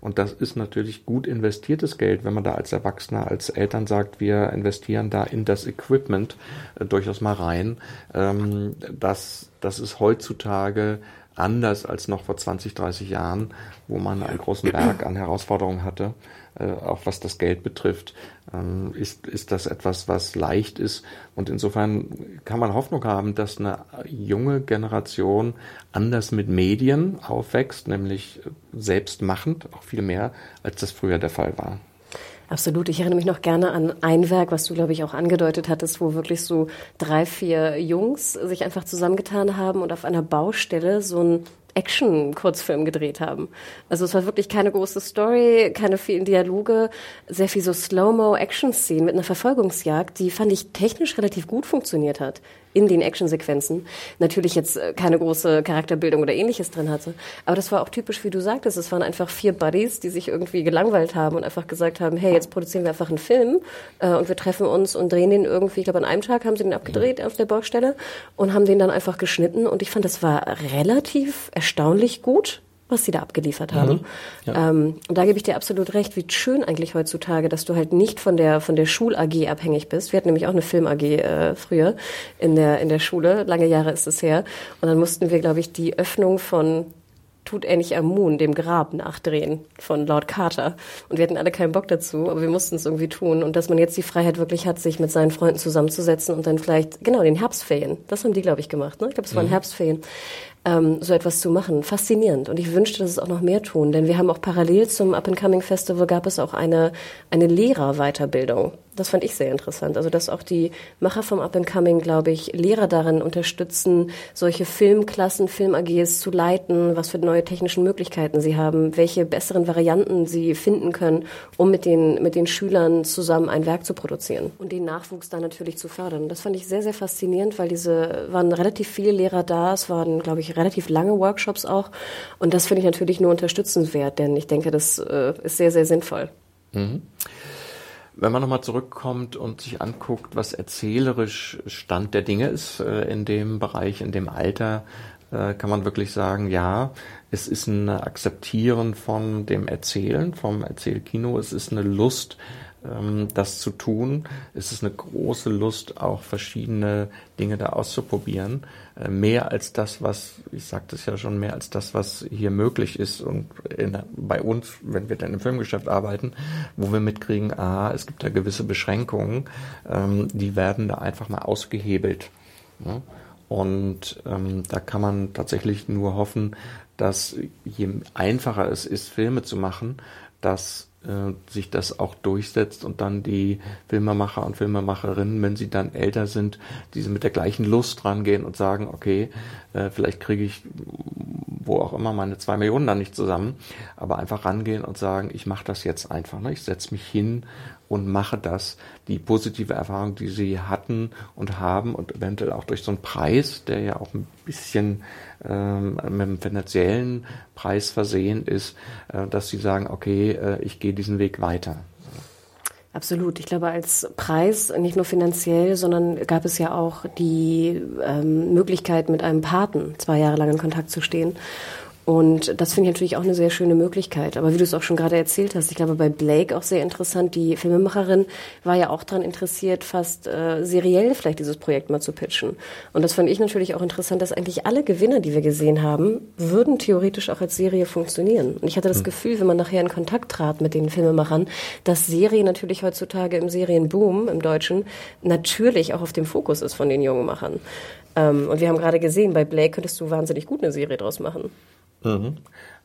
Und das ist natürlich gut investiertes Geld, wenn man da als Erwachsener, als Eltern sagt, wir investieren da in das Equipment äh, durchaus mal rein. Ähm, das, das ist heutzutage anders als noch vor 20, 30 Jahren, wo man einen großen Berg an Herausforderungen hatte, äh, auch was das Geld betrifft, ähm, ist, ist das etwas, was leicht ist. Und insofern kann man Hoffnung haben, dass eine junge Generation anders mit Medien aufwächst, nämlich selbstmachend, auch viel mehr, als das früher der Fall war. Absolut. Ich erinnere mich noch gerne an ein Werk, was du, glaube ich, auch angedeutet hattest, wo wirklich so drei, vier Jungs sich einfach zusammengetan haben und auf einer Baustelle so ein Action-Kurzfilm gedreht haben. Also es war wirklich keine große Story, keine vielen Dialoge, sehr viel so Slow-Mo-Action-Szenen mit einer Verfolgungsjagd, die fand ich technisch relativ gut funktioniert hat in den Actionsequenzen. Natürlich jetzt äh, keine große Charakterbildung oder ähnliches drin hatte. Aber das war auch typisch, wie du sagtest. Es waren einfach vier Buddies, die sich irgendwie gelangweilt haben und einfach gesagt haben, hey, jetzt produzieren wir einfach einen Film äh, und wir treffen uns und drehen den irgendwie, ich glaube an einem Tag haben sie den abgedreht auf der Baustelle und haben den dann einfach geschnitten. Und ich fand, das war relativ erstaunlich gut was sie da abgeliefert haben. Mhm, ja. ähm, und da gebe ich dir absolut recht, wie schön eigentlich heutzutage, dass du halt nicht von der von der Schul AG abhängig bist. Wir hatten nämlich auch eine Film AG äh, früher in der in der Schule, lange Jahre ist es her, und dann mussten wir, glaube ich, die Öffnung von tut er nicht am Moon, dem Grab, nachdrehen von Lord Carter. Und wir hatten alle keinen Bock dazu, aber wir mussten es irgendwie tun. Und dass man jetzt die Freiheit wirklich hat, sich mit seinen Freunden zusammenzusetzen und dann vielleicht, genau, den Herbstferien, das haben die, glaube ich, gemacht. Ne? Ich glaube, es waren mhm. Herbstferien ähm, so etwas zu machen. Faszinierend. Und ich wünschte, dass es auch noch mehr tun, denn wir haben auch parallel zum Up and Coming Festival gab es auch eine, eine Lehrerweiterbildung. Das fand ich sehr interessant. Also, dass auch die Macher vom Up and Coming, glaube ich, Lehrer darin unterstützen, solche Filmklassen, Film-AGs zu leiten, was für neue technischen Möglichkeiten sie haben, welche besseren Varianten sie finden können, um mit den, mit den Schülern zusammen ein Werk zu produzieren und den Nachwuchs da natürlich zu fördern. Das fand ich sehr, sehr faszinierend, weil diese, waren relativ viele Lehrer da. Es waren, glaube ich, relativ lange Workshops auch. Und das finde ich natürlich nur unterstützenswert, denn ich denke, das äh, ist sehr, sehr sinnvoll. Mhm. Wenn man nochmal zurückkommt und sich anguckt, was erzählerisch Stand der Dinge ist äh, in dem Bereich, in dem Alter, äh, kann man wirklich sagen, ja, es ist ein Akzeptieren von dem Erzählen, vom Erzählkino, es ist eine Lust, das zu tun. Es ist eine große Lust, auch verschiedene Dinge da auszuprobieren. Äh, mehr als das, was, ich sagte es ja schon, mehr als das, was hier möglich ist. Und in, bei uns, wenn wir dann im Filmgeschäft arbeiten, wo wir mitkriegen, ah, es gibt da gewisse Beschränkungen, ähm, die werden da einfach mal ausgehebelt. Ja? Und ähm, da kann man tatsächlich nur hoffen, dass je einfacher es ist, Filme zu machen, dass sich das auch durchsetzt und dann die Filmemacher und Filmemacherinnen, wenn sie dann älter sind, diese mit der gleichen Lust rangehen und sagen, okay, äh, vielleicht kriege ich wo auch immer meine zwei Millionen dann nicht zusammen, aber einfach rangehen und sagen, ich mache das jetzt einfach. Ne? Ich setze mich hin und mache das. Die positive Erfahrung, die sie hatten und haben und eventuell auch durch so einen Preis, der ja auch ein bisschen ähm, mit einem finanziellen Preis versehen ist, äh, dass sie sagen, okay, äh, ich gehe diesen Weg weiter. Absolut. Ich glaube, als Preis nicht nur finanziell, sondern gab es ja auch die ähm, Möglichkeit, mit einem Paten zwei Jahre lang in Kontakt zu stehen. Und das finde ich natürlich auch eine sehr schöne Möglichkeit. Aber wie du es auch schon gerade erzählt hast, ich glaube bei Blake auch sehr interessant. Die Filmemacherin war ja auch daran interessiert, fast äh, seriell vielleicht dieses Projekt mal zu pitchen. Und das fand ich natürlich auch interessant, dass eigentlich alle Gewinner, die wir gesehen haben, würden theoretisch auch als Serie funktionieren. Und ich hatte das mhm. Gefühl, wenn man nachher in Kontakt trat mit den Filmemachern, dass Serie natürlich heutzutage im Serienboom im Deutschen natürlich auch auf dem Fokus ist von den jungen Machern. Ähm, und wir haben gerade gesehen, bei Blake könntest du wahnsinnig gut eine Serie draus machen. Mhm.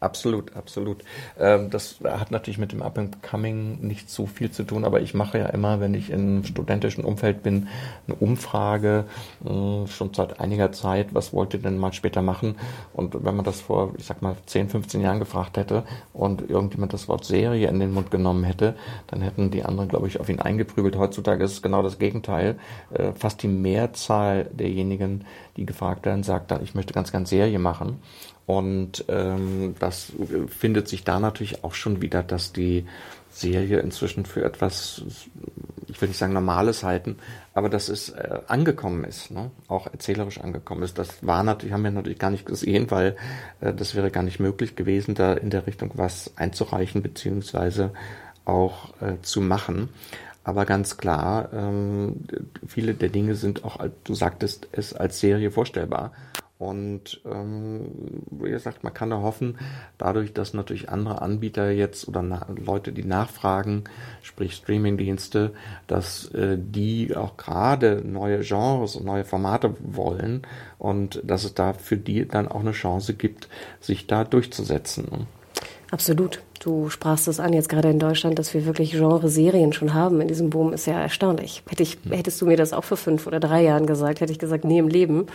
Absolut, absolut. Ähm, das hat natürlich mit dem Up and Coming nicht so viel zu tun, aber ich mache ja immer, wenn ich im studentischen Umfeld bin, eine Umfrage, äh, schon seit einiger Zeit, was wollt ihr denn mal später machen? Und wenn man das vor, ich sag mal, 10, 15 Jahren gefragt hätte und irgendjemand das Wort Serie in den Mund genommen hätte, dann hätten die anderen, glaube ich, auf ihn eingeprügelt. Heutzutage ist es genau das Gegenteil. Äh, fast die Mehrzahl derjenigen, die gefragt werden, sagt dann, ich möchte ganz, ganz Serie machen. Und ähm, das findet sich da natürlich auch schon wieder, dass die Serie inzwischen für etwas, ich will nicht sagen Normales halten, aber dass es äh, angekommen ist, ne? auch erzählerisch angekommen ist. Das war natürlich, haben wir natürlich gar nicht gesehen, weil äh, das wäre gar nicht möglich gewesen, da in der Richtung was einzureichen beziehungsweise auch äh, zu machen. Aber ganz klar, ähm, viele der Dinge sind auch, du sagtest es, als Serie vorstellbar. Und ähm, wie gesagt, man kann da hoffen, dadurch, dass natürlich andere Anbieter jetzt oder Leute, die nachfragen, sprich Streamingdienste, dass äh, die auch gerade neue Genres und neue Formate wollen und dass es da für die dann auch eine Chance gibt, sich da durchzusetzen. Absolut. Du sprachst es an, jetzt gerade in Deutschland, dass wir wirklich Genre-Serien schon haben in diesem Boom, ist ja erstaunlich. Hätte ich, hättest du mir das auch vor fünf oder drei Jahren gesagt, hätte ich gesagt, nie im Leben.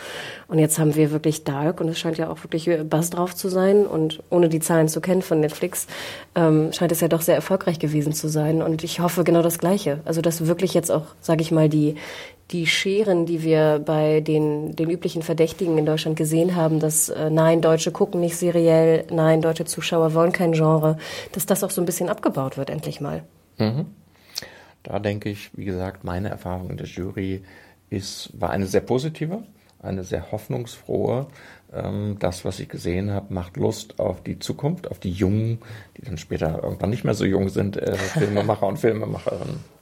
Und jetzt haben wir wirklich Dark und es scheint ja auch wirklich Bass drauf zu sein. Und ohne die Zahlen zu kennen von Netflix, ähm, scheint es ja doch sehr erfolgreich gewesen zu sein. Und ich hoffe genau das Gleiche. Also, dass wirklich jetzt auch, sage ich mal, die, die Scheren, die wir bei den, den üblichen Verdächtigen in Deutschland gesehen haben, dass äh, nein, Deutsche gucken nicht seriell, nein, deutsche Zuschauer wollen kein Genre, dass das auch so ein bisschen abgebaut wird, endlich mal. Mhm. Da denke ich, wie gesagt, meine Erfahrung in der Jury ist, war eine sehr positive, eine sehr hoffnungsfrohe. Ähm, das, was ich gesehen habe, macht Lust auf die Zukunft, auf die Jungen, die dann später irgendwann nicht mehr so jung sind, äh, [LAUGHS] Filmemacher und Filmemacherinnen.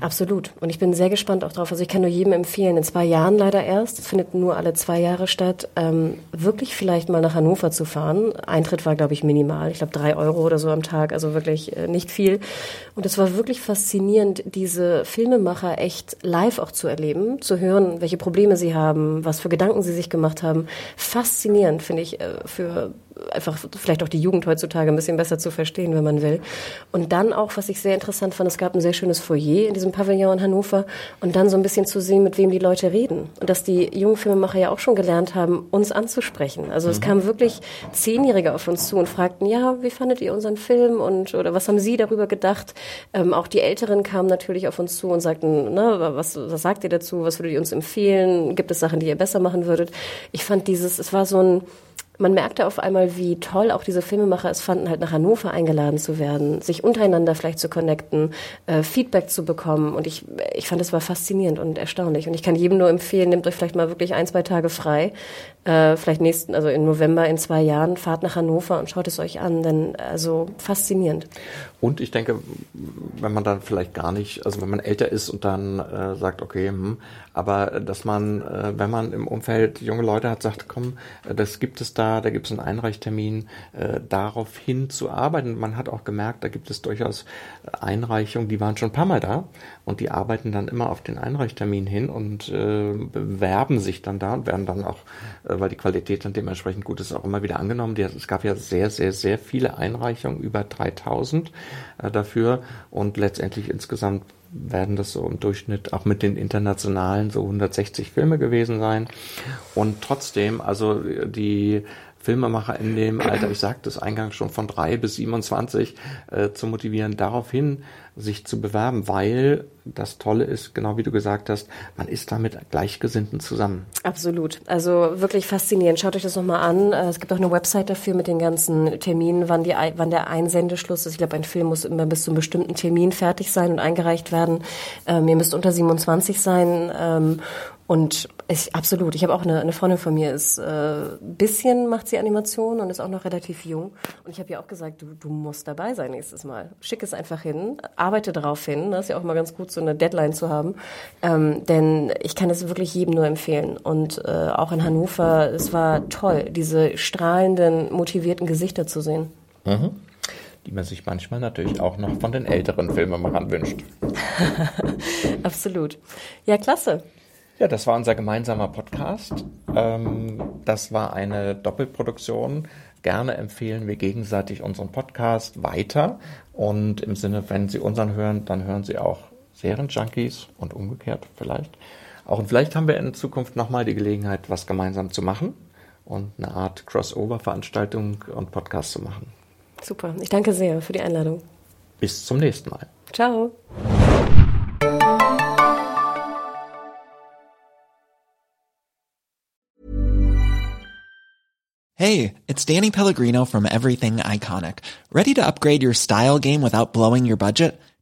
Absolut. Und ich bin sehr gespannt auch drauf. Also ich kann nur jedem empfehlen, in zwei Jahren leider erst, es findet nur alle zwei Jahre statt, ähm, wirklich vielleicht mal nach Hannover zu fahren. Eintritt war, glaube ich, minimal. Ich glaube, drei Euro oder so am Tag, also wirklich äh, nicht viel. Und es war wirklich faszinierend, diese Filmemacher echt live auch zu erleben, zu hören, welche Probleme sie haben, was für Gedanken sie sich gemacht haben. Faszinierend, finde ich, äh, für einfach vielleicht auch die Jugend heutzutage ein bisschen besser zu verstehen, wenn man will. Und dann auch, was ich sehr interessant fand, es gab ein sehr schönes Foyer in diesem Pavillon in Hannover und dann so ein bisschen zu sehen, mit wem die Leute reden. Und dass die jungen Filmemacher ja auch schon gelernt haben, uns anzusprechen. Also es mhm. kamen wirklich Zehnjährige auf uns zu und fragten, ja, wie fandet ihr unseren Film und oder was haben Sie darüber gedacht? Ähm, auch die Älteren kamen natürlich auf uns zu und sagten, na, was, was sagt ihr dazu? Was würdet ihr uns empfehlen? Gibt es Sachen, die ihr besser machen würdet? Ich fand dieses, es war so ein man merkte auf einmal, wie toll auch diese Filmemacher es fanden, halt nach Hannover eingeladen zu werden, sich untereinander vielleicht zu connecten, äh, Feedback zu bekommen. Und ich, ich fand, es war faszinierend und erstaunlich. Und ich kann jedem nur empfehlen, nehmt euch vielleicht mal wirklich ein, zwei Tage frei, äh, vielleicht nächsten, also im November in zwei Jahren, fahrt nach Hannover und schaut es euch an, denn also faszinierend. Und ich denke, wenn man dann vielleicht gar nicht, also wenn man älter ist und dann äh, sagt, okay, hm, aber dass man, äh, wenn man im Umfeld junge Leute hat, sagt, komm, äh, das gibt es da da, da gibt es einen Einreichtermin, äh, darauf hin zu arbeiten. Man hat auch gemerkt, da gibt es durchaus Einreichungen, die waren schon ein paar Mal da und die arbeiten dann immer auf den Einreichtermin hin und äh, bewerben sich dann da und werden dann auch, äh, weil die Qualität dann dementsprechend gut ist, auch immer wieder angenommen. Die, es gab ja sehr, sehr, sehr viele Einreichungen, über 3000 äh, dafür und letztendlich insgesamt werden das so im Durchschnitt auch mit den internationalen so 160 Filme gewesen sein. Und trotzdem, also die Filmemacher in dem Alter, ich sagte es eingangs schon von drei bis 27, äh, zu motivieren, daraufhin sich zu bewerben, weil das Tolle ist, genau wie du gesagt hast, man ist da mit Gleichgesinnten zusammen. Absolut. Also wirklich faszinierend. Schaut euch das nochmal an. Äh, es gibt auch eine Website dafür mit den ganzen Terminen, wann, die, wann der Einsendeschluss ist. Ich glaube, ein Film muss immer bis zu einem bestimmten Termin fertig sein und eingereicht werden. Ähm, ihr müsst unter 27 sein. Ähm, und ich, absolut. Ich habe auch eine, eine Freundin von mir, ist äh, bisschen macht sie Animation und ist auch noch relativ jung. Und ich habe ihr auch gesagt, du, du musst dabei sein nächstes Mal. Schick es einfach hin, arbeite darauf hin. Das ist ja auch mal ganz gut, so eine Deadline zu haben. Ähm, denn ich kann es wirklich jedem nur empfehlen. Und äh, auch in Hannover, es war toll, diese strahlenden, motivierten Gesichter zu sehen. Mhm die man sich manchmal natürlich auch noch von den älteren Filmemachern wünscht. [LAUGHS] Absolut. Ja, klasse. Ja, das war unser gemeinsamer Podcast. Ähm, das war eine Doppelproduktion. Gerne empfehlen wir gegenseitig unseren Podcast weiter. Und im Sinne, wenn Sie unseren hören, dann hören Sie auch Serienjunkies und umgekehrt vielleicht. Auch und vielleicht haben wir in Zukunft nochmal die Gelegenheit, was gemeinsam zu machen und eine Art Crossover-Veranstaltung und Podcast zu machen. Super. Ich danke sehr für die Einladung. Bis zum nächsten Mal. Ciao. Hey, it's Danny Pellegrino from Everything Iconic. Ready to upgrade your style game without blowing your budget?